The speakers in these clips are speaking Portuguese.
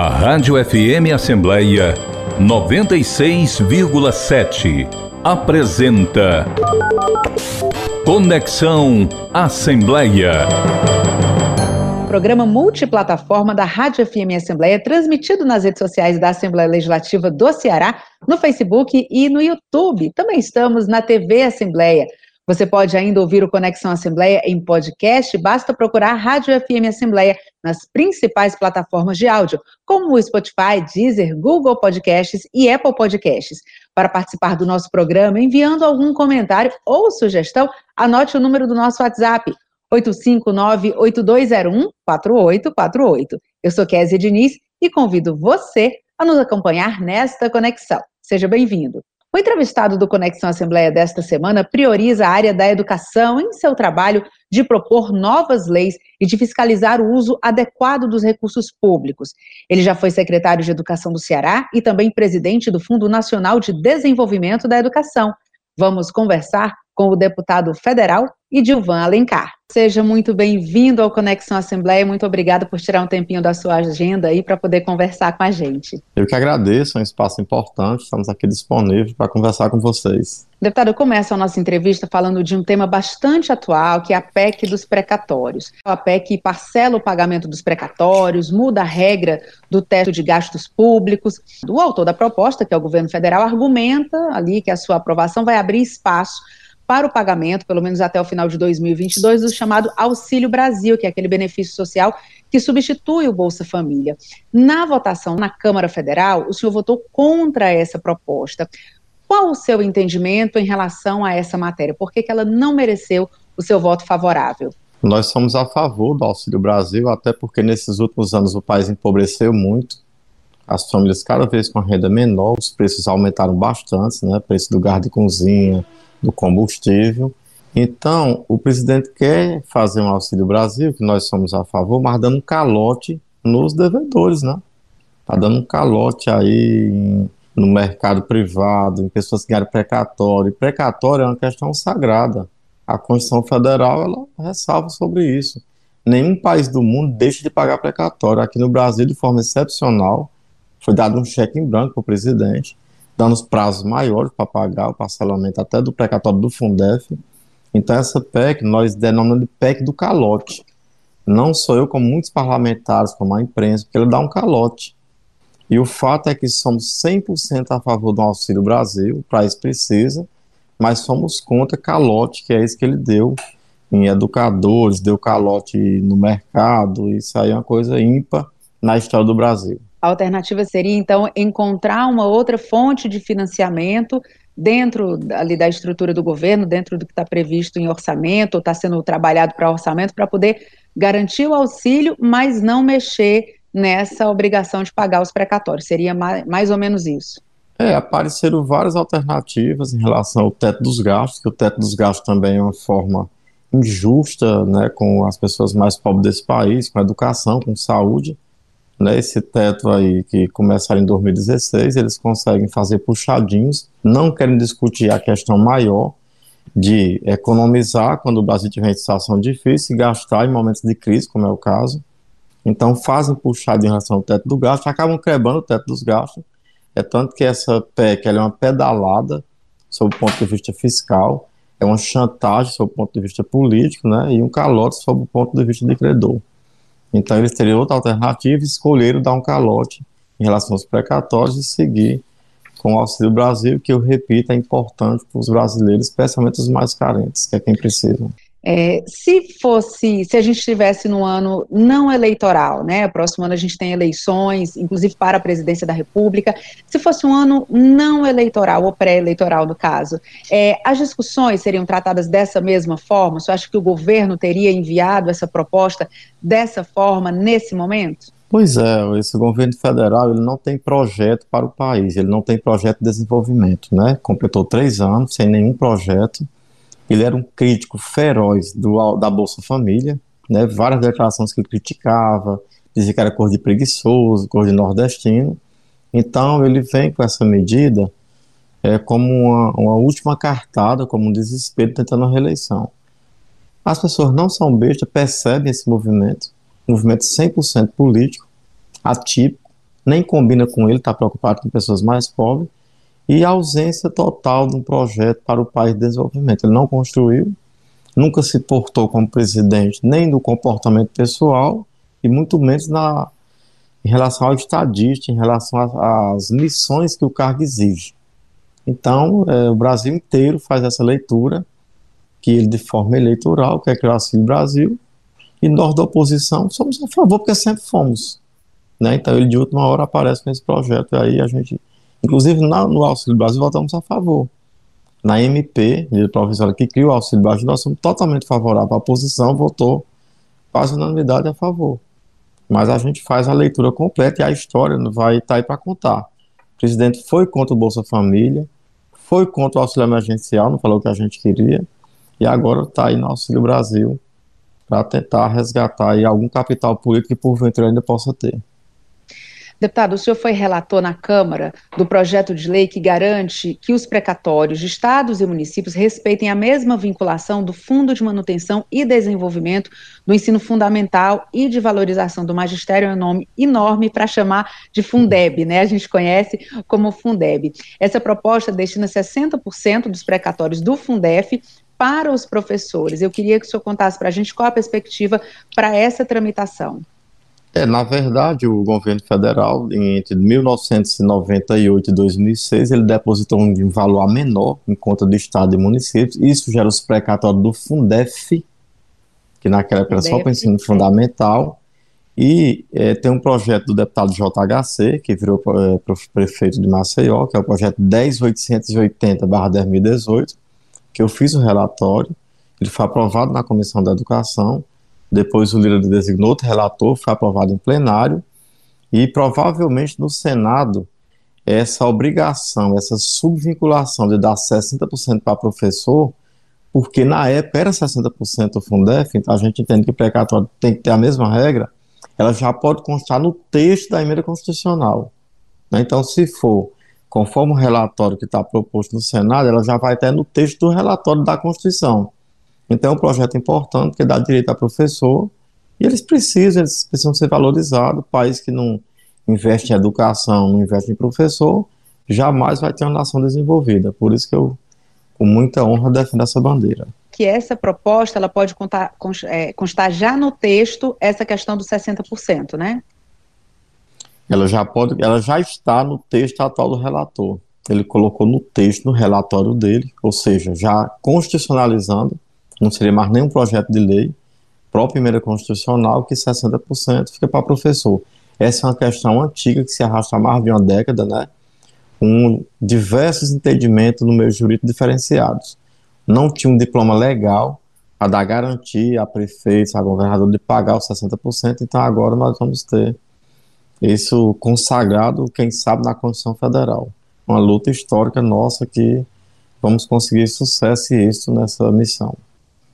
A Rádio FM Assembleia 96,7 apresenta Conexão Assembleia. Programa multiplataforma da Rádio FM Assembleia, transmitido nas redes sociais da Assembleia Legislativa do Ceará, no Facebook e no YouTube. Também estamos na TV Assembleia. Você pode ainda ouvir o Conexão Assembleia em podcast, basta procurar Rádio FM Assembleia nas principais plataformas de áudio, como o Spotify, Deezer, Google Podcasts e Apple Podcasts. Para participar do nosso programa, enviando algum comentário ou sugestão, anote o número do nosso WhatsApp, 859-8201-4848. Eu sou Kézia Diniz e convido você a nos acompanhar nesta conexão. Seja bem-vindo. O entrevistado do Conexão Assembleia desta semana prioriza a área da educação em seu trabalho de propor novas leis e de fiscalizar o uso adequado dos recursos públicos. Ele já foi secretário de Educação do Ceará e também presidente do Fundo Nacional de Desenvolvimento da Educação. Vamos conversar com o deputado federal Edilvan Alencar. Seja muito bem-vindo ao Conexão Assembleia. Muito obrigada por tirar um tempinho da sua agenda aí para poder conversar com a gente. Eu que agradeço, é um espaço importante. Estamos aqui disponíveis para conversar com vocês. Deputado, eu começo a nossa entrevista falando de um tema bastante atual, que é a PEC dos precatórios. A PEC parcela o pagamento dos precatórios, muda a regra do teto de gastos públicos. O autor da proposta, que é o governo federal, argumenta ali que a sua aprovação vai abrir espaço para o pagamento, pelo menos até o final de 2022, do chamado Auxílio Brasil, que é aquele benefício social que substitui o Bolsa Família. Na votação na Câmara Federal, o senhor votou contra essa proposta. Qual o seu entendimento em relação a essa matéria? Por que, que ela não mereceu o seu voto favorável? Nós somos a favor do Auxílio Brasil, até porque nesses últimos anos o país empobreceu muito. As famílias cada vez com a renda menor, os preços aumentaram bastante, né? Preço do gás de cozinha, do combustível. Então, o presidente quer fazer um Auxílio Brasil, que nós somos a favor, mas dando um calote nos devedores, né? Está dando um calote aí no mercado privado, em pessoas que ganham precatório. E precatório é uma questão sagrada. A Constituição Federal, ela ressalva sobre isso. Nenhum país do mundo deixa de pagar precatório. Aqui no Brasil, de forma excepcional, foi dado um cheque em branco para o presidente dando os prazos maiores para pagar o parcelamento até do precatório do Fundef. Então, essa PEC nós denominamos de PEC do calote. Não sou eu, como muitos parlamentares, como a imprensa, porque ele dá um calote. E o fato é que somos 100% a favor do Auxílio Brasil, o país precisa, mas somos contra calote, que é isso que ele deu em educadores, deu calote no mercado, isso aí é uma coisa ímpar na história do Brasil. A alternativa seria, então, encontrar uma outra fonte de financiamento dentro ali da estrutura do governo, dentro do que está previsto em orçamento, ou está sendo trabalhado para orçamento, para poder garantir o auxílio, mas não mexer nessa obrigação de pagar os precatórios. Seria mais, mais ou menos isso. É, apareceram várias alternativas em relação ao teto dos gastos, que o teto dos gastos também é uma forma injusta, né, com as pessoas mais pobres desse país, com educação, com saúde né, esse teto aí que começaram em 2016, eles conseguem fazer puxadinhos, não querem discutir a questão maior de economizar quando o Brasil tiver em situação difícil e gastar em momentos de crise, como é o caso. Então fazem puxado em relação ao teto do gasto, acabam quebrando o teto dos gastos. É tanto que essa PEC é uma pedalada sob o ponto de vista fiscal, é uma chantagem sob o ponto de vista político, né, e um calote sob o ponto de vista de credor. Então eles teriam outra alternativa e escolheram dar um calote em relação aos precatórios e seguir com o Auxílio Brasil, que eu repito, é importante para os brasileiros, especialmente os mais carentes, que é quem precisa. É, se fosse, se a gente estivesse no ano não eleitoral, né? Próximo ano a gente tem eleições, inclusive para a presidência da República. Se fosse um ano não eleitoral ou pré-eleitoral, no caso, é, as discussões seriam tratadas dessa mesma forma? Você acha que o governo teria enviado essa proposta dessa forma nesse momento? Pois é, esse governo federal ele não tem projeto para o país, ele não tem projeto de desenvolvimento, né? Completou três anos sem nenhum projeto ele era um crítico feroz do, da Bolsa Família, né? várias declarações que ele criticava, dizia que era cor de preguiçoso, cor de nordestino. Então ele vem com essa medida é, como uma, uma última cartada, como um desespero tentando a reeleição. As pessoas não são bestas, percebem esse movimento, um movimento 100% político, atípico, nem combina com ele, está preocupado com pessoas mais pobres, e a ausência total de um projeto para o país de desenvolvimento. Ele não construiu, nunca se portou como presidente, nem no comportamento pessoal, e muito menos na, em relação ao estadista, em relação às missões que o cargo exige. Então, é, o Brasil inteiro faz essa leitura, que ele, de forma eleitoral, quer criar o Auxílio Brasil, e nós da oposição somos a favor, porque sempre fomos. Né? Então, ele de última hora aparece com esse projeto, e aí a gente, inclusive na, no Auxílio Brasil, votamos a favor. Na MP, de professora que criou o Auxílio Brasil, nós somos totalmente favoráveis. A oposição votou quase unanimidade a favor. Mas a gente faz a leitura completa e a história vai estar tá aí para contar. O presidente foi contra o Bolsa Família, foi contra o auxílio emergencial, não falou o que a gente queria, e agora está aí no Auxílio Brasil para tentar resgatar aí algum capital político que porventura ainda possa ter. Deputado, o senhor foi relator na Câmara do projeto de lei que garante que os precatórios de estados e municípios respeitem a mesma vinculação do Fundo de Manutenção e Desenvolvimento do Ensino Fundamental e de Valorização do Magistério, é um nome enorme para chamar de Fundeb, né? A gente conhece como Fundeb. Essa proposta destina 60% dos precatórios do Fundef para os professores. Eu queria que o senhor contasse para a gente qual a perspectiva para essa tramitação. É, na verdade, o governo federal, entre 1998 e 2006, ele depositou um valor menor em conta do Estado e municípios. Isso gera os precatórios do Fundef, que naquela época era só para ensino fundamental. E é, tem um projeto do deputado JHC, que virou é, prefeito de Maceió, que é o projeto 10880-2018, que eu fiz o relatório. Ele foi aprovado na Comissão da Educação depois o Lira designou outro relator, foi aprovado em plenário, e provavelmente no Senado essa obrigação, essa subvinculação de dar 60% para professor, porque na época era 60% o Fundef, então a gente entende que o precatório tem que ter a mesma regra, ela já pode constar no texto da emenda constitucional. Né? Então, se for conforme o relatório que está proposto no Senado, ela já vai ter no texto do relatório da Constituição. Então é um projeto importante que dá direito a professor e eles precisam, eles precisam ser valorizados. País que não investe em educação, não investe em professor, jamais vai ter uma nação desenvolvida. Por isso que eu, com muita honra, defendo essa bandeira. Que essa proposta ela pode contar, é, constar já no texto essa questão dos 60%, né? Ela já pode, ela já está no texto atual do relator. Ele colocou no texto, no relatório dele, ou seja, já constitucionalizando não seria mais nenhum projeto de lei, própria emenda constitucional, que 60% fica para professor. Essa é uma questão antiga que se arrasta há mais de uma década, né? Com diversos entendimentos no meio jurídico diferenciados. Não tinha um diploma legal para dar garantia a prefeitos, a governador de pagar os 60%, então agora nós vamos ter isso consagrado, quem sabe, na Constituição Federal. Uma luta histórica nossa que vamos conseguir sucesso e êxito nessa missão.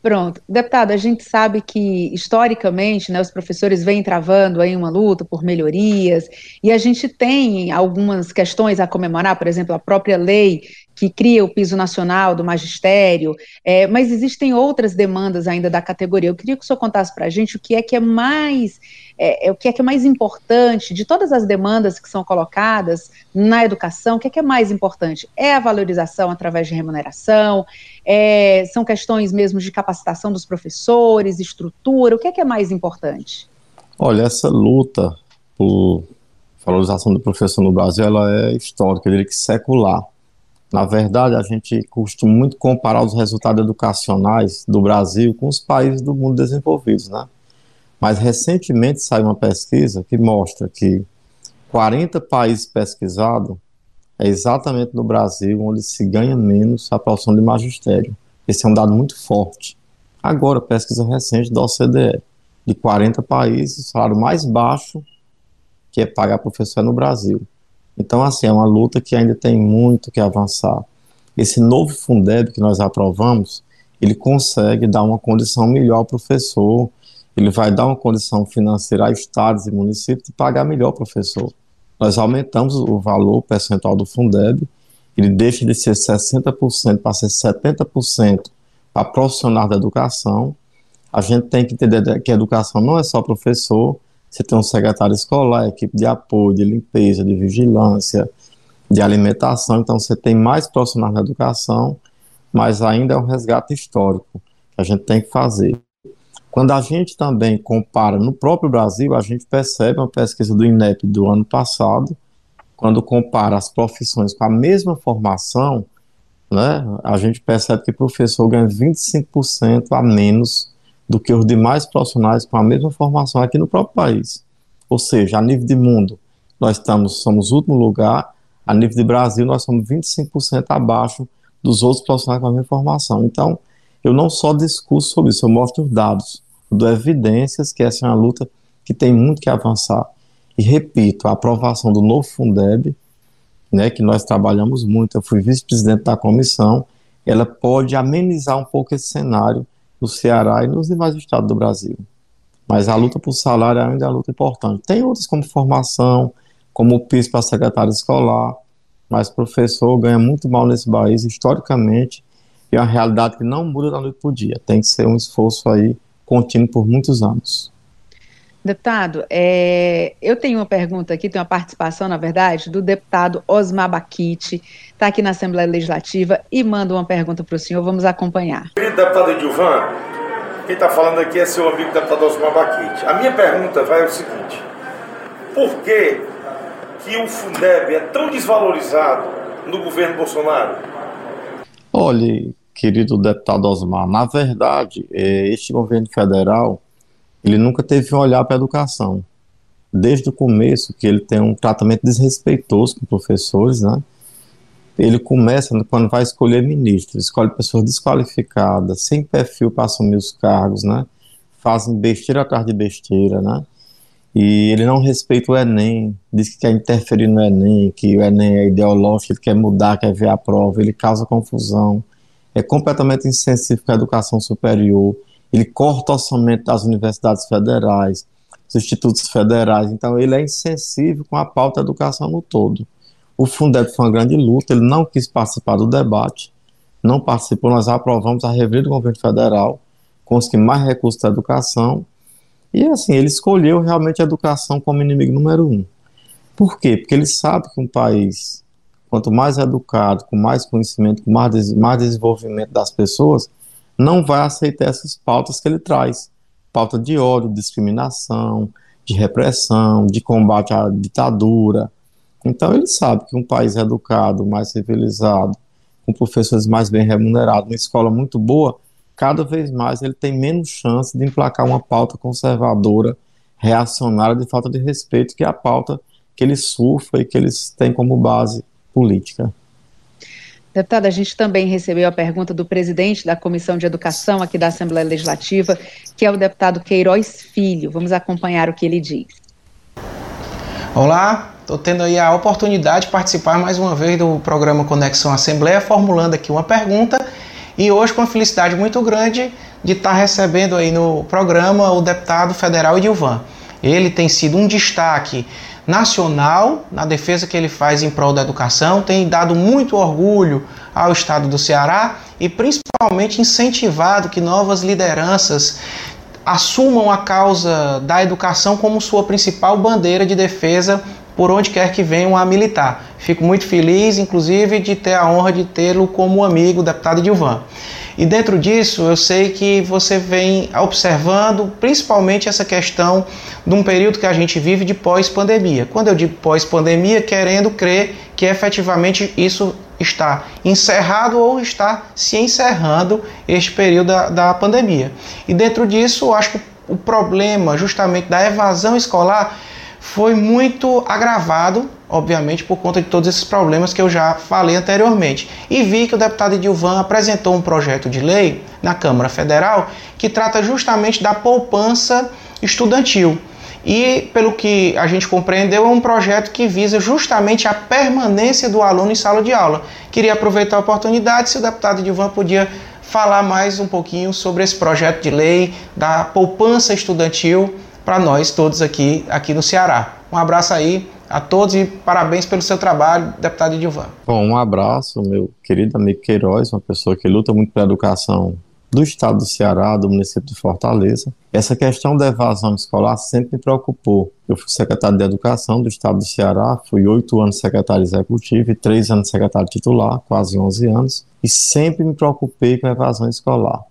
Pronto. Deputado, a gente sabe que, historicamente, né, os professores vêm travando aí uma luta por melhorias, e a gente tem algumas questões a comemorar, por exemplo, a própria lei que cria o piso nacional do magistério, é, mas existem outras demandas ainda da categoria. Eu queria que o senhor contasse para a gente o que é que é mais é, é, o que é que é mais importante de todas as demandas que são colocadas na educação, o que é que é mais importante? É a valorização através de remuneração, é, são questões mesmo de capacitação dos professores, estrutura, o que é que é mais importante? Olha, essa luta por valorização do professor no Brasil, ela é histórica, eu diria que secular. Na verdade, a gente costuma muito comparar os resultados educacionais do Brasil com os países do mundo desenvolvidos, né? Mas recentemente saiu uma pesquisa que mostra que 40 países pesquisados é exatamente no Brasil onde se ganha menos a profissão de magistério. Esse é um dado muito forte. Agora, pesquisa recente da OCDE, de 40 países, o salário mais baixo que é pagar professor é no Brasil. Então, assim, é uma luta que ainda tem muito que avançar. Esse novo Fundeb que nós aprovamos, ele consegue dar uma condição melhor ao professor, ele vai dar uma condição financeira a estados e municípios de pagar melhor o professor. Nós aumentamos o valor percentual do Fundeb, ele deixa de ser 60% para ser 70% para profissionais da educação. A gente tem que entender que a educação não é só professor, você tem um secretário escolar, equipe de apoio, de limpeza, de vigilância, de alimentação, então você tem mais profissionais na educação, mas ainda é um resgate histórico que a gente tem que fazer. Quando a gente também compara no próprio Brasil, a gente percebe uma pesquisa do INEP do ano passado, quando compara as profissões com a mesma formação, né, a gente percebe que o professor ganha 25% a menos do que os demais profissionais com a mesma formação aqui no próprio país. Ou seja, a nível de mundo, nós estamos, somos último lugar, a nível de Brasil, nós somos 25% abaixo dos outros profissionais com a mesma formação. Então, eu não só discusso sobre isso, eu mostro dados, dou evidências que essa é uma luta que tem muito que avançar. E repito, a aprovação do novo Fundeb, né, que nós trabalhamos muito, eu fui vice-presidente da comissão, ela pode amenizar um pouco esse cenário no Ceará e nos demais estados do Brasil. Mas a luta por salário ainda é uma luta importante. Tem outras como formação, como o PIS para secretário escolar, mas professor ganha muito mal nesse país, historicamente, e é uma realidade que não muda da noite para o dia. Tem que ser um esforço aí contínuo por muitos anos. Deputado, é, eu tenho uma pergunta aqui, tem uma participação, na verdade, do deputado Osmar Baquite, está aqui na Assembleia Legislativa e manda uma pergunta para o senhor, vamos acompanhar. Querido deputado Edilvan, quem está falando aqui é seu amigo deputado Osmar Baquite. A minha pergunta vai ao seguinte, por que, que o Fundeb é tão desvalorizado no governo Bolsonaro? Olhe, querido deputado Osmar, na verdade, é, este governo federal ele nunca teve um olhar para a educação. Desde o começo, que ele tem um tratamento desrespeitoso com professores, né? Ele começa quando vai escolher ministros, escolhe pessoas desqualificadas, sem perfil para assumir os cargos, né? Fazem besteira atrás de besteira, né? E ele não respeita o Enem, diz que quer interferir no Enem, que o Enem é ideológico, ele quer mudar, quer ver a prova, ele causa confusão, é completamente insensível com a educação superior ele corta o orçamento das universidades federais, dos institutos federais, então ele é insensível com a pauta da educação no todo. O Fundeb foi uma grande luta, ele não quis participar do debate, não participou, nós aprovamos a revelia do governo federal, conseguimos mais recursos da educação, e assim, ele escolheu realmente a educação como inimigo número um. Por quê? Porque ele sabe que um país, quanto mais educado, com mais conhecimento, com mais, mais desenvolvimento das pessoas, não vai aceitar essas pautas que ele traz. Pauta de ódio, discriminação, de repressão, de combate à ditadura. Então ele sabe que um país educado, mais civilizado, com professores mais bem remunerados, uma escola muito boa, cada vez mais ele tem menos chance de emplacar uma pauta conservadora, reacionária, de falta de respeito, que é a pauta que ele surfa e que eles têm como base política. Deputada, a gente também recebeu a pergunta do presidente da Comissão de Educação aqui da Assembleia Legislativa, que é o deputado Queiroz Filho. Vamos acompanhar o que ele diz. Olá, estou tendo aí a oportunidade de participar mais uma vez do programa Conexão Assembleia, formulando aqui uma pergunta e hoje com uma felicidade muito grande de estar recebendo aí no programa o deputado federal Edilvan. Ele tem sido um destaque nacional na defesa que ele faz em prol da educação, tem dado muito orgulho ao estado do Ceará e principalmente incentivado que novas lideranças assumam a causa da educação como sua principal bandeira de defesa por onde quer que venham a militar. Fico muito feliz, inclusive, de ter a honra de tê-lo como amigo, deputado Dilvan. E dentro disso, eu sei que você vem observando principalmente essa questão de um período que a gente vive de pós-pandemia. Quando eu digo pós-pandemia, querendo crer que efetivamente isso está encerrado ou está se encerrando este período da, da pandemia. E dentro disso, eu acho que o problema justamente da evasão escolar foi muito agravado, obviamente, por conta de todos esses problemas que eu já falei anteriormente. E vi que o deputado Edilvan apresentou um projeto de lei na Câmara Federal que trata justamente da poupança estudantil. E, pelo que a gente compreendeu, é um projeto que visa justamente a permanência do aluno em sala de aula. Queria aproveitar a oportunidade, se o deputado Edilvan podia falar mais um pouquinho sobre esse projeto de lei da poupança estudantil para nós todos aqui, aqui no Ceará. Um abraço aí a todos e parabéns pelo seu trabalho, deputado Edilvan. Bom, um abraço, meu querido amigo Queiroz, uma pessoa que luta muito pela educação do estado do Ceará, do município de Fortaleza. Essa questão da evasão escolar sempre me preocupou. Eu fui secretário de Educação do Estado do Ceará, fui oito anos secretário executivo e três anos secretário titular, quase 11 anos, e sempre me preocupei com a evasão escolar.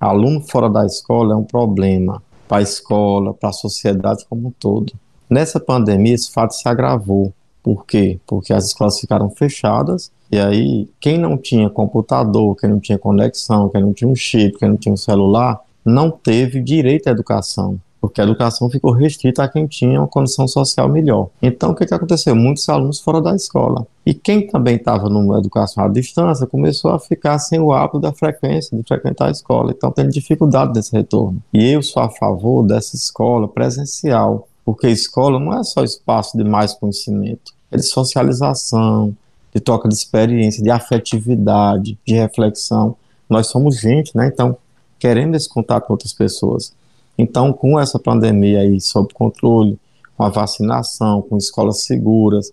Aluno fora da escola é um problema para a escola, para a sociedade como um todo. Nessa pandemia, esse fato se agravou. Por quê? Porque as escolas ficaram fechadas e aí quem não tinha computador, quem não tinha conexão, quem não tinha um chip, quem não tinha um celular, não teve direito à educação, porque a educação ficou restrita a quem tinha uma condição social melhor. Então, o que, que aconteceu? Muitos alunos fora da escola. E quem também estava numa educação à distância começou a ficar sem o hábito da frequência, de frequentar a escola. Então, tem dificuldade nesse retorno. E eu sou a favor dessa escola presencial, porque escola não é só espaço de mais conhecimento, é de socialização, de troca de experiência, de afetividade, de reflexão. Nós somos gente, né? Então, querendo esse contato com outras pessoas. Então, com essa pandemia aí sob controle, com a vacinação, com escolas seguras,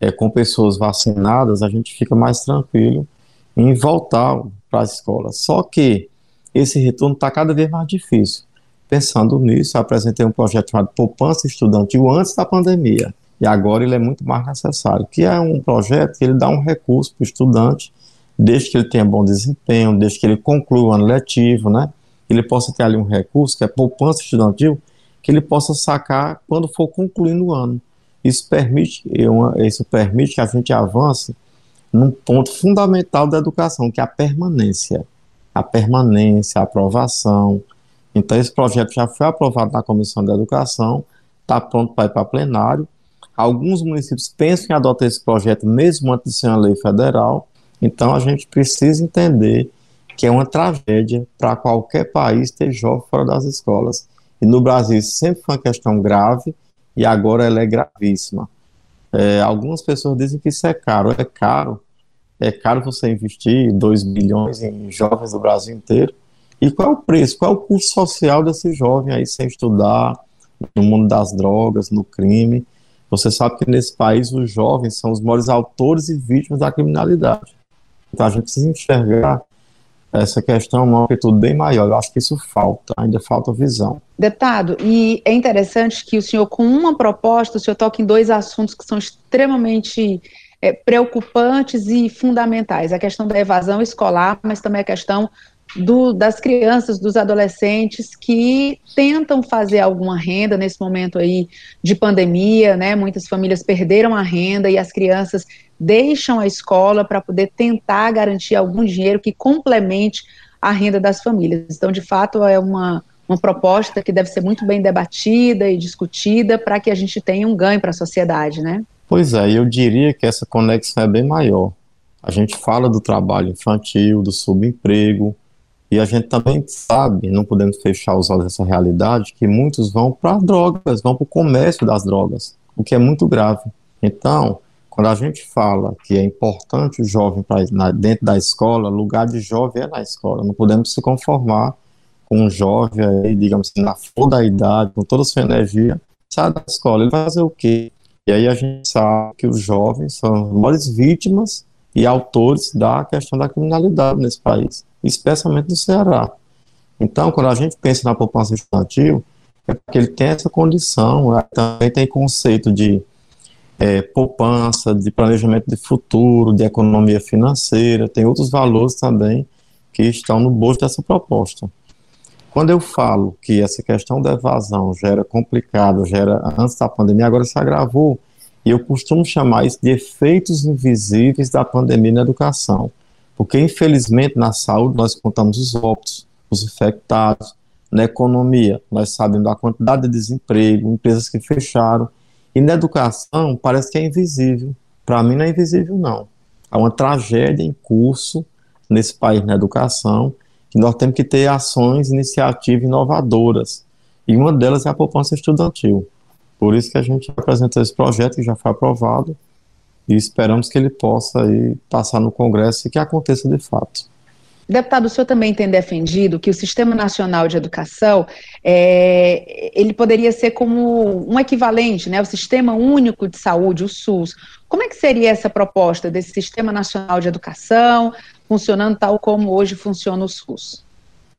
é, com pessoas vacinadas, a gente fica mais tranquilo em voltar para a escola. Só que esse retorno está cada vez mais difícil. Pensando nisso, apresentei um projeto chamado Poupança Estudantil antes da pandemia. E agora ele é muito mais necessário, que é um projeto que ele dá um recurso para o estudante desde que ele tenha bom desempenho, desde que ele conclua o ano letivo, né? Ele possa ter ali um recurso, que é poupança estudantil, que ele possa sacar quando for concluindo o ano. Isso permite, isso permite que a gente avance num ponto fundamental da educação, que é a permanência. A permanência, a aprovação. Então, esse projeto já foi aprovado na Comissão da Educação, está pronto para ir para plenário. Alguns municípios pensam em adotar esse projeto mesmo antes de ser uma lei federal, então a gente precisa entender que é uma tragédia para qualquer país ter jovens fora das escolas. E no Brasil sempre foi uma questão grave e agora ela é gravíssima. É, algumas pessoas dizem que isso é caro. É caro. É caro você investir 2 bilhões em jovens do Brasil inteiro. E qual é o preço? Qual é o custo social desse jovem aí sem estudar, no mundo das drogas, no crime? Você sabe que nesse país os jovens são os maiores autores e vítimas da criminalidade. Então a gente precisa enxergar essa questão uma amplitude bem maior. Eu acho que isso falta, ainda falta visão. Deputado, e é interessante que o senhor, com uma proposta, o senhor em dois assuntos que são extremamente é, preocupantes e fundamentais: a questão da evasão escolar, mas também a questão do, das crianças, dos adolescentes que tentam fazer alguma renda nesse momento aí de pandemia, né? Muitas famílias perderam a renda e as crianças deixam a escola para poder tentar garantir algum dinheiro que complemente a renda das famílias. Então, de fato, é uma, uma proposta que deve ser muito bem debatida e discutida para que a gente tenha um ganho para a sociedade, né? Pois é, eu diria que essa conexão é bem maior. A gente fala do trabalho infantil, do subemprego, e a gente também sabe, não podemos fechar os olhos dessa realidade, que muitos vão para drogas, vão para o comércio das drogas, o que é muito grave. Então, quando a gente fala que é importante o jovem pra, na, dentro da escola, lugar de jovem é na escola. Não podemos se conformar com um jovem aí, digamos assim, na flor da idade, com toda a sua energia, sai da escola. Ele vai fazer o quê? E aí a gente sabe que os jovens são as maiores vítimas e autores da questão da criminalidade nesse país, especialmente no Ceará. Então, quando a gente pensa na população estudantil, é porque ele tem essa condição, né? também tem conceito de é, poupança, de planejamento de futuro, de economia financeira, tem outros valores também que estão no bolso dessa proposta. Quando eu falo que essa questão da evasão já era complicada, já era antes da pandemia, agora se agravou, e eu costumo chamar isso de efeitos invisíveis da pandemia na educação, porque infelizmente na saúde nós contamos os óbitos, os infectados, na economia nós sabemos da quantidade de desemprego, empresas que fecharam, e na educação parece que é invisível. Para mim não é invisível, não. Há uma tragédia em curso nesse país na educação, que nós temos que ter ações, iniciativas inovadoras. E uma delas é a poupança estudantil. Por isso que a gente apresentou esse projeto que já foi aprovado e esperamos que ele possa aí passar no Congresso e que aconteça de fato. Deputado, o senhor também tem defendido que o Sistema Nacional de Educação é, ele poderia ser como um equivalente, né, o Sistema Único de Saúde, o SUS. Como é que seria essa proposta desse Sistema Nacional de Educação, funcionando tal como hoje funciona o SUS?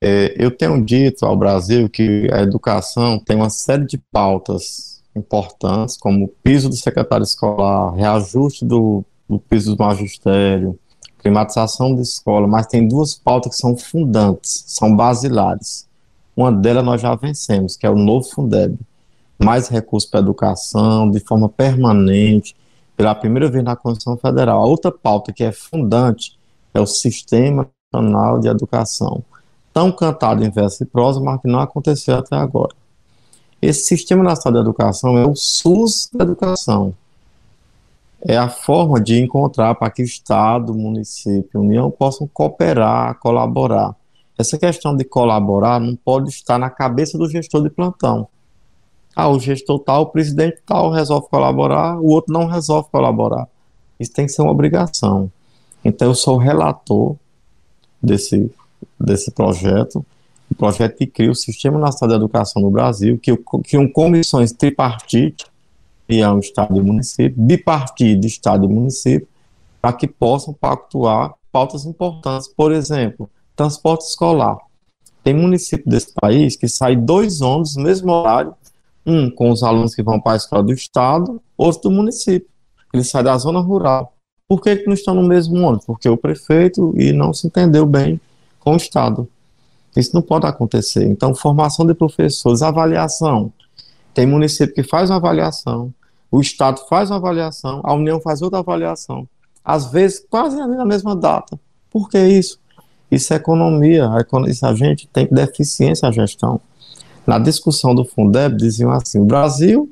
É, eu tenho dito ao Brasil que a educação tem uma série de pautas importantes, como o piso do secretário escolar, reajuste do, do piso do magistério, climatização de escola, mas tem duas pautas que são fundantes, são basilares. Uma delas nós já vencemos, que é o novo Fundeb. Mais recursos para educação, de forma permanente, pela primeira vez na Constituição Federal. A outra pauta que é fundante é o Sistema Nacional de Educação. Tão cantado em verso e prosa, mas que não aconteceu até agora. Esse Sistema Nacional de Educação é o SUS da educação. É a forma de encontrar para que o Estado, município União possam cooperar, colaborar. Essa questão de colaborar não pode estar na cabeça do gestor de plantão. Ah, o gestor tal, o presidente tal resolve colaborar, o outro não resolve colaborar. Isso tem que ser uma obrigação. Então, eu sou relator desse, desse projeto, o projeto que cria o Sistema Nacional de Educação no Brasil, que criam comissões tripartite, União, Estado e município, bipartido, Estado e município, para que possam pactuar pautas importantes. Por exemplo, transporte escolar. Tem município desse país que sai dois ônibus no mesmo horário, um com os alunos que vão para a escola do estado, outro do município. Ele sai da zona rural. Por que, que não estão no mesmo ônibus? Porque o prefeito e não se entendeu bem com o estado. Isso não pode acontecer. Então, formação de professores, avaliação. Tem município que faz uma avaliação, o estado faz uma avaliação, a União faz outra avaliação. Às vezes, quase na mesma data. Por que isso? Isso é economia. A gente tem deficiência a gestão. Na discussão do Fundeb, diziam assim: o Brasil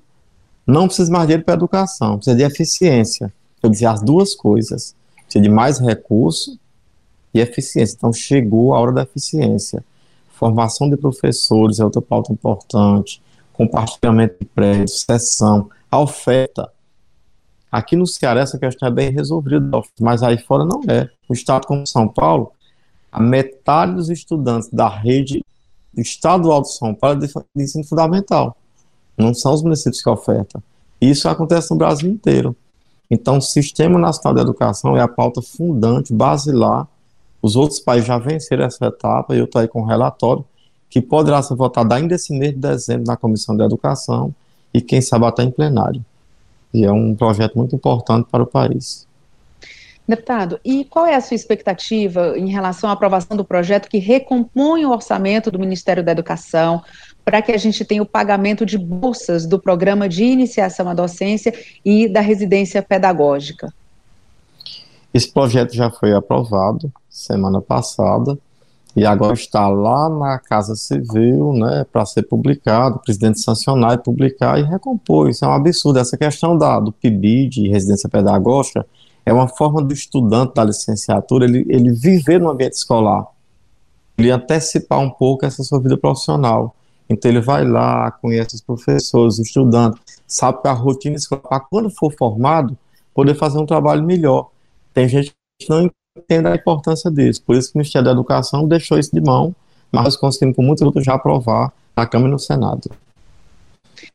não precisa mais dinheiro para educação, precisa de eficiência. Eu dizia as duas coisas: precisa de mais recurso e eficiência. Então, chegou a hora da eficiência. Formação de professores é outra pauta importante, compartilhamento de prédios, sessão, a oferta. Aqui no Ceará essa questão é bem resolvida, mas aí fora não é. O estado como São Paulo a metade dos estudantes da rede estadual de São Paulo é de ensino fundamental. Não são os municípios que ofertam. Isso acontece no Brasil inteiro. Então, o Sistema Nacional de Educação é a pauta fundante, basilar. Os outros países já venceram essa etapa, eu estou aí com um relatório que poderá ser votado ainda esse mês de dezembro na Comissão de Educação e, quem sabe, até em plenário. E é um projeto muito importante para o país. Deputado, e qual é a sua expectativa em relação à aprovação do projeto que recompõe o orçamento do Ministério da Educação para que a gente tenha o pagamento de bolsas do programa de iniciação à docência e da residência pedagógica? Esse projeto já foi aprovado semana passada e agora está lá na Casa Civil, né, para ser publicado, o presidente sancionar e publicar e recompor. Isso é um absurdo. Essa questão da, do PIBID residência pedagógica é uma forma do estudante da licenciatura ele, ele viver no ambiente escolar, ele antecipar um pouco essa sua vida profissional. Então ele vai lá, conhece os professores, os estudantes, sabe a rotina escolar, para quando for formado, poder fazer um trabalho melhor. Tem gente que não entende a importância disso, por isso que o Ministério da Educação deixou isso de mão, mas nós conseguimos com muitos outros já aprovar na Câmara e no Senado.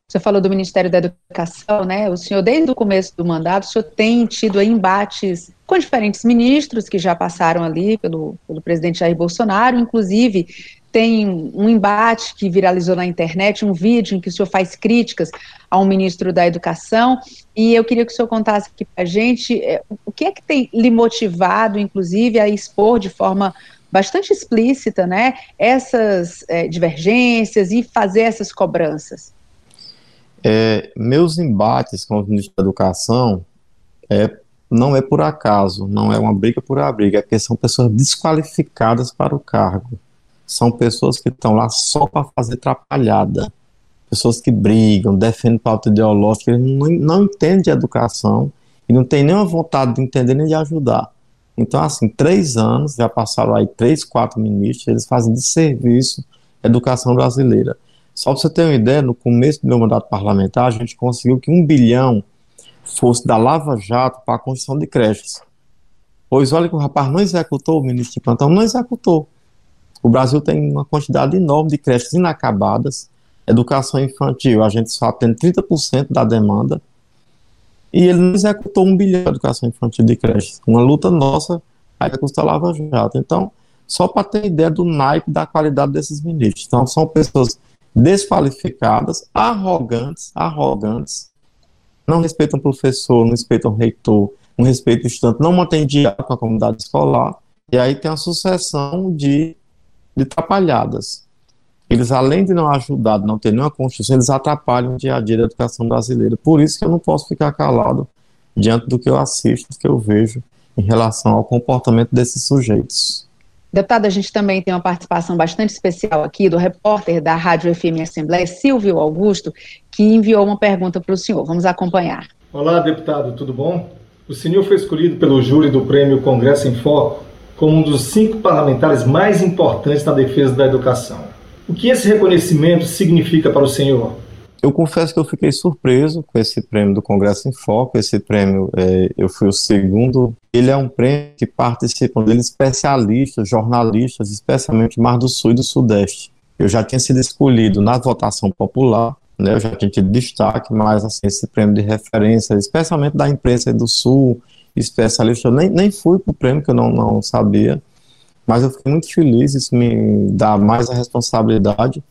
Você falou do Ministério da Educação, né? O senhor, desde o começo do mandato, o senhor tem tido embates com diferentes ministros que já passaram ali pelo, pelo presidente Jair Bolsonaro, inclusive tem um embate que viralizou na internet, um vídeo em que o senhor faz críticas ao ministro da Educação, e eu queria que o senhor contasse aqui para a gente é, o que é que tem lhe motivado, inclusive, a expor de forma bastante explícita, né, essas é, divergências e fazer essas cobranças. É, meus embates com o ministro da Educação é, não é por acaso, não é uma briga por a briga, é porque são pessoas desqualificadas para o cargo. São pessoas que estão lá só para fazer atrapalhada. Pessoas que brigam, defendem pauta ideológica, não, não entendem de educação e não têm nenhuma vontade de entender nem de ajudar. Então, assim, três anos, já passaram aí três, quatro ministros, eles fazem de serviço a educação brasileira. Só para você ter uma ideia, no começo do meu mandato parlamentar, a gente conseguiu que um bilhão fosse da Lava Jato para a construção de creches. Pois olha que o rapaz não executou, o ministro de plantão não executou. O Brasil tem uma quantidade enorme de creches inacabadas, educação infantil, a gente só tem 30% da demanda, e ele não executou um bilhão de educação infantil de creches. Uma luta nossa, aí custa Lava Jato. Então, só para ter ideia do naipe da qualidade desses ministros. Então, são pessoas desqualificadas, arrogantes, arrogantes, não respeitam professor, não respeitam reitor, não respeitam o estudante, não mantêm diálogo com a comunidade escolar, e aí tem uma sucessão de, de atrapalhadas. Eles, além de não ajudar, de não ter nenhuma construção, eles atrapalham o dia a dia da educação brasileira. Por isso que eu não posso ficar calado diante do que eu assisto, do que eu vejo em relação ao comportamento desses sujeitos. Deputado, a gente também tem uma participação bastante especial aqui do repórter da Rádio FM Assembleia, Silvio Augusto, que enviou uma pergunta para o senhor. Vamos acompanhar. Olá, deputado, tudo bom? O senhor foi escolhido pelo júri do Prêmio Congresso em Foco como um dos cinco parlamentares mais importantes na defesa da educação. O que esse reconhecimento significa para o senhor? Eu confesso que eu fiquei surpreso com esse prêmio do Congresso em Foco. Esse prêmio, é, eu fui o segundo. Ele é um prêmio que participam dele especialistas, jornalistas, especialmente mais do Sul e do Sudeste. Eu já tinha sido escolhido na votação popular, né, eu já tinha tido destaque, mas assim, esse prêmio de referência, especialmente da imprensa do Sul, especialista, eu nem, nem fui para o prêmio, que eu não, não sabia, mas eu fiquei muito feliz, isso me dá mais a responsabilidade.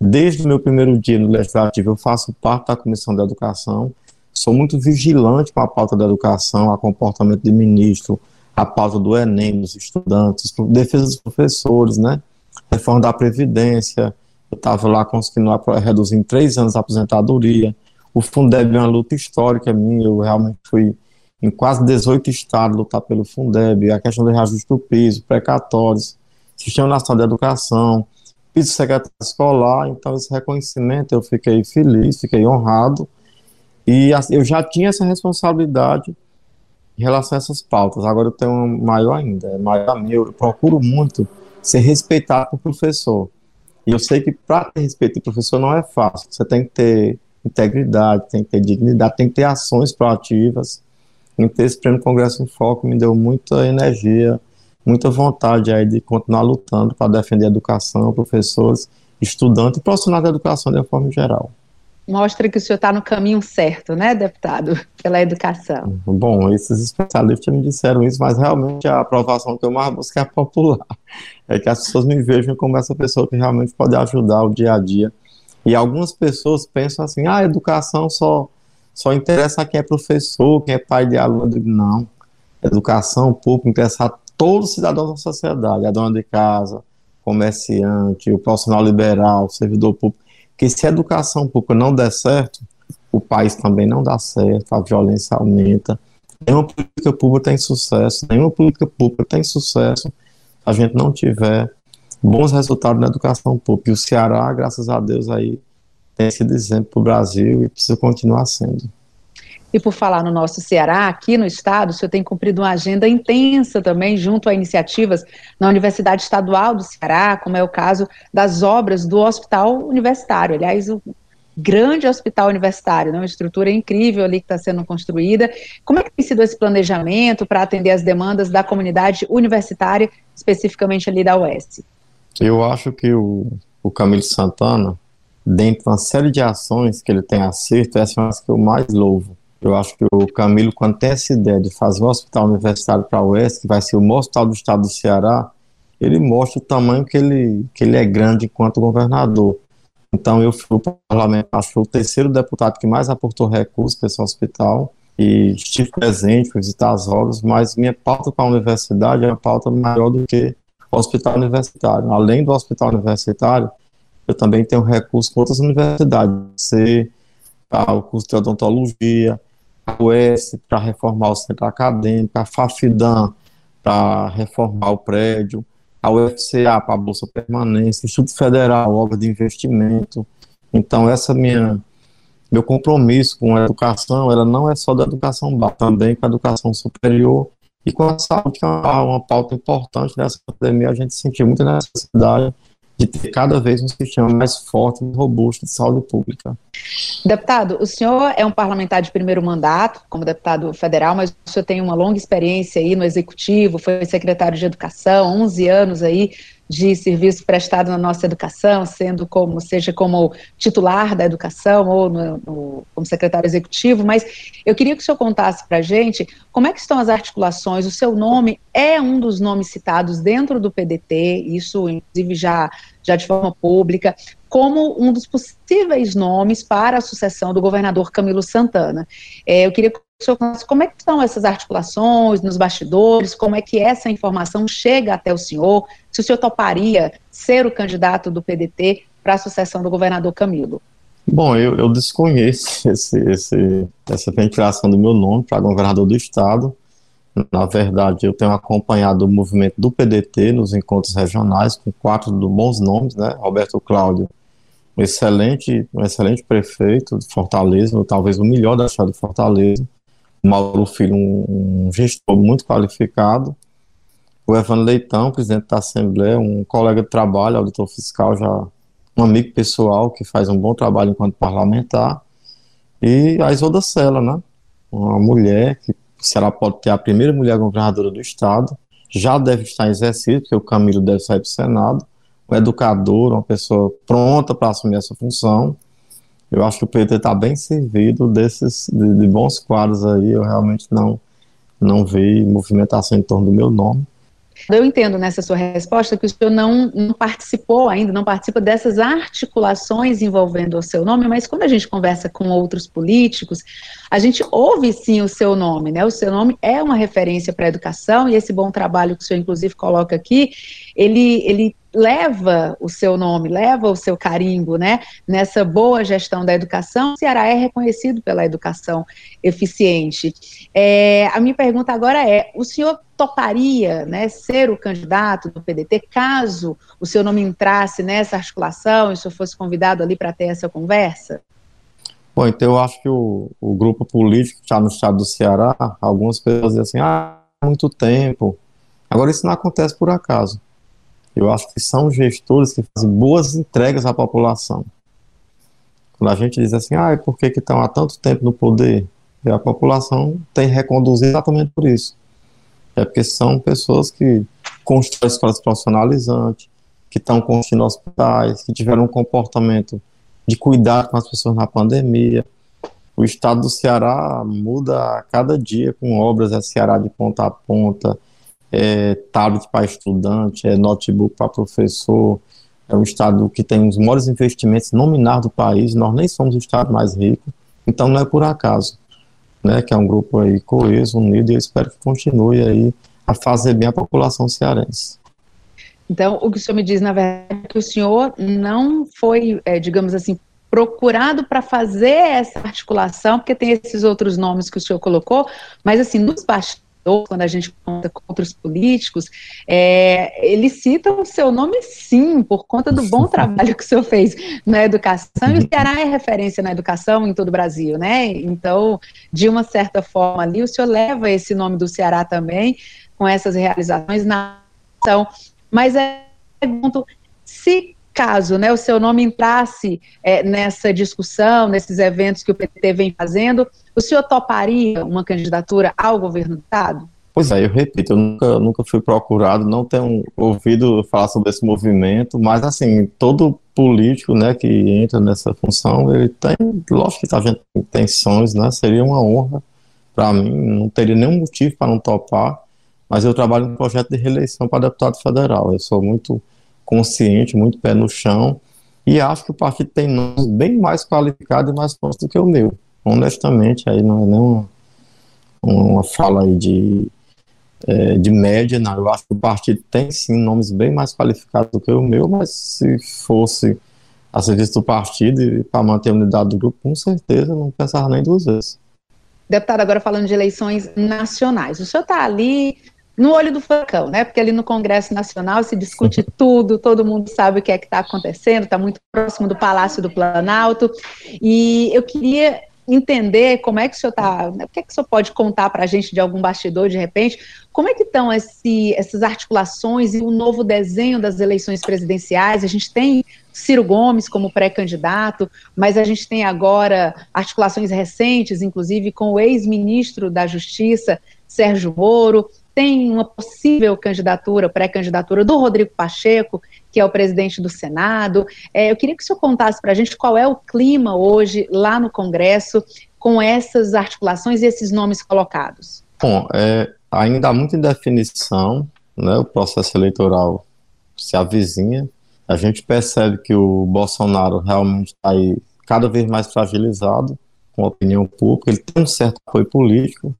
Desde o meu primeiro dia no Legislativo, eu faço parte da Comissão da Educação, sou muito vigilante com a pauta da educação, a comportamento de ministro, a pauta do Enem, dos estudantes, defesa dos professores, né? Reforma da Previdência, eu estava lá conseguindo reduzir em três anos a aposentadoria. O Fundeb é uma luta histórica minha, eu realmente fui em quase 18 estados lutar pelo Fundeb, a questão do reajuste do piso, precatórios, Sistema Nacional de Educação, piso secretário escolar, então esse reconhecimento eu fiquei feliz, fiquei honrado, e eu já tinha essa responsabilidade em relação a essas pautas, agora eu tenho maior ainda, é maior minha, eu procuro muito ser respeitado por professor, e eu sei que para ter respeito de professor não é fácil, você tem que ter integridade, tem que ter dignidade, tem que ter ações proativas, então esse prêmio Congresso em Foco me deu muita energia, muita vontade aí de continuar lutando para defender a educação, professores, estudantes e profissionais da educação de uma forma geral. Mostra que o senhor está no caminho certo, né, deputado, pela educação. Bom, esses especialistas me disseram isso, mas realmente a aprovação que eu mais busco é popular. É que as pessoas me vejam como essa pessoa que realmente pode ajudar o dia a dia. E algumas pessoas pensam assim, ah, a educação só, só interessa a quem é professor, quem é pai de aluno. Não, educação pública interessa a todos os cidadãos da sociedade, a dona de casa, comerciante, o profissional liberal, o servidor público, que se a educação pública não der certo, o país também não dá certo, a violência aumenta. Nenhuma política pública tem sucesso, nenhuma política pública tem sucesso se a gente não tiver bons resultados na educação pública. E o Ceará, graças a Deus, aí tem sido exemplo para o Brasil e precisa continuar sendo. E por falar no nosso Ceará, aqui no estado, o senhor tem cumprido uma agenda intensa também, junto a iniciativas na Universidade Estadual do Ceará, como é o caso das obras do Hospital Universitário. Aliás, o grande hospital universitário, né? uma estrutura incrível ali que está sendo construída. Como é que tem sido esse planejamento para atender as demandas da comunidade universitária, especificamente ali da UES? Eu acho que o, o Camilo Santana, dentro de uma série de ações que ele tem acerto, essa é uma que eu mais louvo eu acho que o Camilo, quando tem essa ideia de fazer um hospital universitário para o Oeste, que vai ser o maior hospital do estado do Ceará, ele mostra o tamanho que ele, que ele é grande enquanto governador. Então, eu fui para o parlamento, acho que o terceiro deputado que mais aportou recursos para esse hospital, e estive presente, fui visitar as obras, mas minha pauta para a universidade é uma pauta maior do que o hospital universitário. Além do hospital universitário, eu também tenho recursos para outras universidades, ser o curso de odontologia, a UES para reformar o centro acadêmico, a FAFIDAN para reformar o prédio, a UFCA para a Bolsa Permanência, Instituto Federal, obra de investimento. Então, essa minha meu compromisso com a educação, ela não é só da educação básica, também com a educação superior e com a saúde, que é uma pauta importante nessa pandemia. A gente sentiu muita necessidade de ter cada vez um sistema mais forte e robusto de saúde pública. Deputado, o senhor é um parlamentar de primeiro mandato, como deputado federal, mas o senhor tem uma longa experiência aí no executivo, foi secretário de educação, 11 anos aí de serviço prestado na nossa educação, sendo como, seja como titular da educação ou no, no, como secretário executivo, mas eu queria que o senhor contasse para a gente como é que estão as articulações, o seu nome é um dos nomes citados dentro do PDT, isso inclusive já, já de forma pública, como um dos possíveis nomes para a sucessão do governador Camilo Santana. É, eu queria como é que estão essas articulações nos bastidores, como é que essa informação chega até o senhor, se o senhor toparia ser o candidato do PDT para a sucessão do governador Camilo? Bom, eu, eu desconheço esse, esse, essa ventilação do meu nome para governador do estado. Na verdade, eu tenho acompanhado o movimento do PDT nos encontros regionais, com quatro bons nomes, né? Roberto Cláudio, um excelente, um excelente prefeito de Fortaleza, talvez o melhor da cidade de Fortaleza. Mauro Filho, um, um gestor muito qualificado, o Evandro Leitão, presidente da Assembleia, um colega de trabalho, auditor fiscal, já um amigo pessoal que faz um bom trabalho enquanto parlamentar, e a Isolda Sela, né? Uma mulher que será pode ter a primeira mulher governadora do estado, já deve estar em exercício, porque o Camilo deve sair para o Senado, um educador, uma pessoa pronta para assumir essa função, eu acho que o PT está bem servido desses de, de, bons quadros aí. Eu realmente não não vi movimentação em torno do meu nome. Eu entendo nessa sua resposta que o senhor não, não, participou ainda, não participa dessas articulações envolvendo o seu nome, mas quando a gente conversa com outros políticos, a gente ouve sim o seu nome, né? O seu nome é uma referência para a educação e esse bom trabalho que o senhor inclusive coloca aqui, ele, ele leva o seu nome, leva o seu carimbo, né, nessa boa gestão da educação, o Ceará é reconhecido pela educação eficiente. É, a minha pergunta agora é, o senhor toparia, né, ser o candidato do PDT, caso o seu nome entrasse nessa articulação e o senhor fosse convidado ali para ter essa conversa? Bom, então eu acho que o, o grupo político que está no estado do Ceará, algumas pessoas dizem assim, ah, muito tempo. Agora, isso não acontece por acaso. Eu acho que são gestores que fazem boas entregas à população. Quando a gente diz assim, ah, por que estão há tanto tempo no poder? E a população tem reconduzido exatamente por isso. É porque são pessoas que constroem escolas profissionalizantes, que estão construindo hospitais, que tiveram um comportamento de cuidado com as pessoas na pandemia. O estado do Ceará muda a cada dia com obras, é Ceará de ponta a ponta, é tablet para estudante, é notebook para professor, é um estado que tem os maiores investimentos nominais do país, nós nem somos o estado mais rico, então não é por acaso, né, que é um grupo aí coeso, unido, e eu espero que continue aí a fazer bem a população cearense. Então, o que o senhor me diz, na verdade, é que o senhor não foi, é, digamos assim, procurado para fazer essa articulação, porque tem esses outros nomes que o senhor colocou, mas assim, nos bastidores, quando a gente conta com outros políticos, é, eles citam o seu nome sim, por conta do bom trabalho que o senhor fez na educação, e o Ceará é referência na educação em todo o Brasil, né? Então, de uma certa forma ali, o senhor leva esse nome do Ceará também, com essas realizações na ação. Mas é pergunto se caso né, o seu nome entrasse é, nessa discussão, nesses eventos que o PT vem fazendo, o senhor toparia uma candidatura ao governo do Estado? Pois é, eu repito, eu nunca, nunca fui procurado, não tenho ouvido falar sobre esse movimento, mas assim, todo político, né, que entra nessa função, ele tem, lógico que a gente sonhos, né, seria uma honra para mim, não teria nenhum motivo para não topar, mas eu trabalho no projeto de reeleição para deputado federal, eu sou muito consciente, muito pé no chão, e acho que o partido tem nomes bem mais qualificados e mais fortes do que o meu. Honestamente, aí não é nenhuma uma fala aí de, é, de média, não. Eu acho que o partido tem sim nomes bem mais qualificados do que o meu, mas se fosse a serviço do partido e para manter a unidade do grupo, com certeza não pensava nem duas vezes. Deputado, agora falando de eleições nacionais. O senhor está ali no olho do furacão, né? Porque ali no Congresso Nacional se discute tudo, todo mundo sabe o que é que está acontecendo, está muito próximo do Palácio do Planalto. E eu queria entender como é que o senhor está, né, o que é que o senhor pode contar para a gente de algum bastidor, de repente, como é que estão esse, essas articulações e o novo desenho das eleições presidenciais? A gente tem Ciro Gomes como pré-candidato, mas a gente tem agora articulações recentes, inclusive com o ex-ministro da Justiça, Sérgio Moro, tem uma possível candidatura, pré-candidatura do Rodrigo Pacheco, que é o presidente do Senado. É, eu queria que o senhor contasse para a gente qual é o clima hoje lá no Congresso com essas articulações e esses nomes colocados. Bom, é, ainda há muita indefinição, né, o processo eleitoral se avizinha, a gente percebe que o Bolsonaro realmente está aí cada vez mais fragilizado com a opinião pública, ele tem um certo apoio político,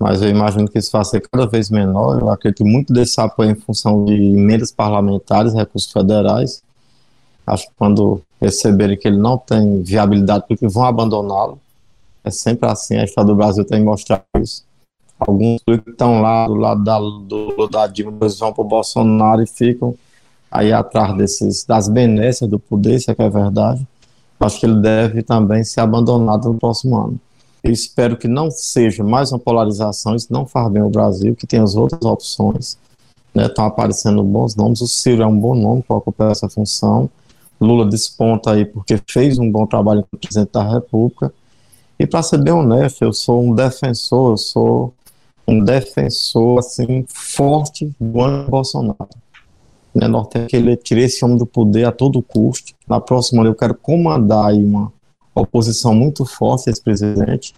mas eu imagino que isso vai ser cada vez menor. Eu acredito muito desse apoio em função de emendas parlamentares, recursos federais. Acho que quando receberem que ele não tem viabilidade, porque vão abandoná-lo. É sempre assim, a história do Brasil tem mostrado isso. Alguns que estão lá do lado da, do, da Dilma, vão para o Bolsonaro e ficam aí atrás desses, das benécias do poder, isso é que é verdade. Acho que ele deve também ser abandonado no próximo ano. Eu espero que não seja mais uma polarização, isso não faz bem ao Brasil, que tem as outras opções. Né, estão aparecendo bons nomes, o Ciro é um bom nome para ocupar essa função. Lula desponta aí porque fez um bom trabalho como presidente da República. E para ser bem honesto, eu sou um defensor, eu sou um defensor assim forte do ano Bolsonaro. Né, nós temos que ele tirar esse homem do poder a todo custo. Na próxima eu quero comandar aí uma oposição muito forte a esse presidente.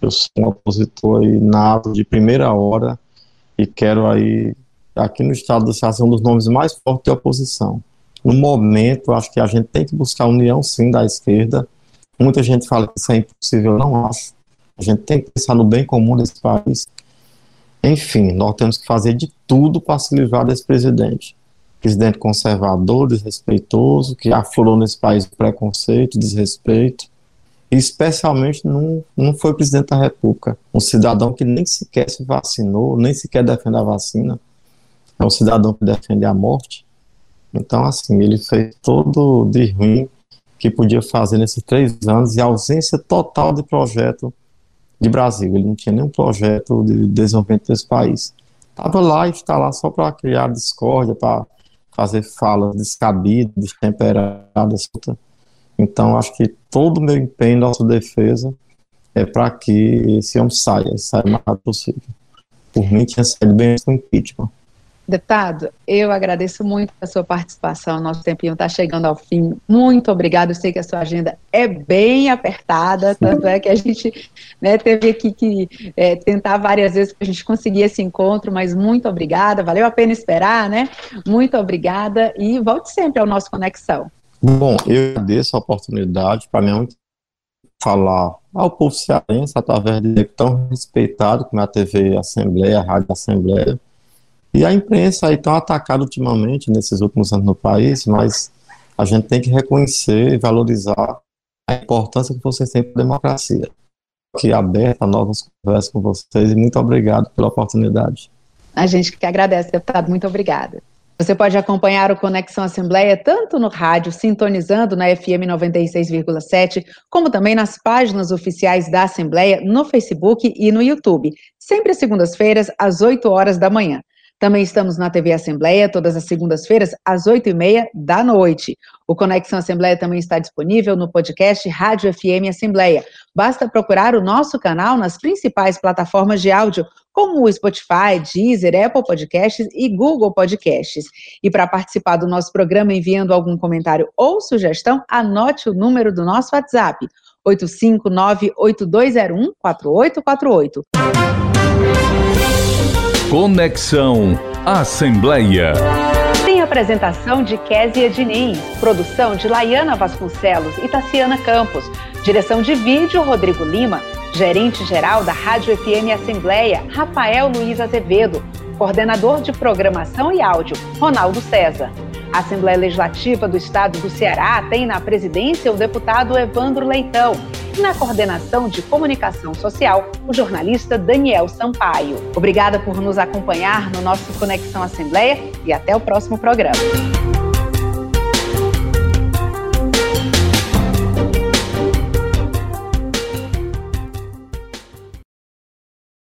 Eu sou um opositor aí nato de primeira hora e quero aí, aqui no estado do Ceará, ser um dos nomes mais fortes de oposição. No momento, acho que a gente tem que buscar a união, sim, da esquerda. Muita gente fala que isso é impossível, eu não acho. A gente tem que pensar no bem comum desse país. Enfim, nós temos que fazer de tudo para se livrar desse presidente. Presidente conservador, desrespeitoso, que aflorou nesse país preconceito, desrespeito, e especialmente não, não foi presidente da República. Um cidadão que nem sequer se vacinou, nem sequer defende a vacina. É um cidadão que defende a morte. Então, assim, ele fez todo de ruim que podia fazer nesses três anos e ausência total de projeto de Brasil. Ele não tinha nenhum projeto de desenvolvimento desse país. Estava lá e está lá só para criar discórdia, para fazer falas descabidas, destemperadas. Então, acho que todo o meu empenho, nossa defesa, é para que esse homem saia, saia o mais rápido possível. Por mim, tinha saído bem com impeachment. Deputado, eu agradeço muito a sua participação. Nosso tempinho está chegando ao fim. Muito obrigado. Eu sei que a sua agenda é bem apertada, tanto é que a gente né, teve aqui que é, tentar várias vezes para a gente conseguir esse encontro, mas muito obrigada. Valeu a pena esperar, né? Muito obrigada e volte sempre ao nosso Conexão. Bom, eu agradeço a oportunidade. Para mim é muito falar ao povo cearense através de tão respeitado como é a TV Assembleia, a Rádio Assembleia e a imprensa aí tão atacada ultimamente, nesses últimos anos no país, mas a gente tem que reconhecer e valorizar a importância que vocês têm para a democracia. Aqui aberta a novas conversas com vocês e muito obrigado pela oportunidade. A gente que agradece, deputado. Muito obrigada. Você pode acompanhar o Conexão Assembleia tanto no rádio, sintonizando na FM 96,7, como também nas páginas oficiais da Assembleia, no Facebook e no YouTube, sempre às segundas-feiras, às 8 horas da manhã. Também estamos na TV Assembleia, todas as segundas-feiras, às oito e meia da noite. O Conexão Assembleia também está disponível no podcast Rádio FM Assembleia. Basta procurar o nosso canal nas principais plataformas de áudio, como o Spotify, Deezer, Apple Podcasts e Google Podcasts. E para participar do nosso programa enviando algum comentário ou sugestão, anote o número do nosso WhatsApp, 859-8201-4848. Conexão Assembleia. Tem apresentação de Késia Diniz, produção de Laiana Vasconcelos e Tassiana Campos, direção de vídeo Rodrigo Lima, gerente-geral da Rádio FM Assembleia, Rafael Luiz Azevedo, coordenador de programação e áudio, Ronaldo César. A Assembleia Legislativa do Estado do Ceará tem na presidência o deputado Evandro Leitão e na coordenação de comunicação social o jornalista Daniel Sampaio. Obrigada por nos acompanhar no nosso Conexão Assembleia e até o próximo programa.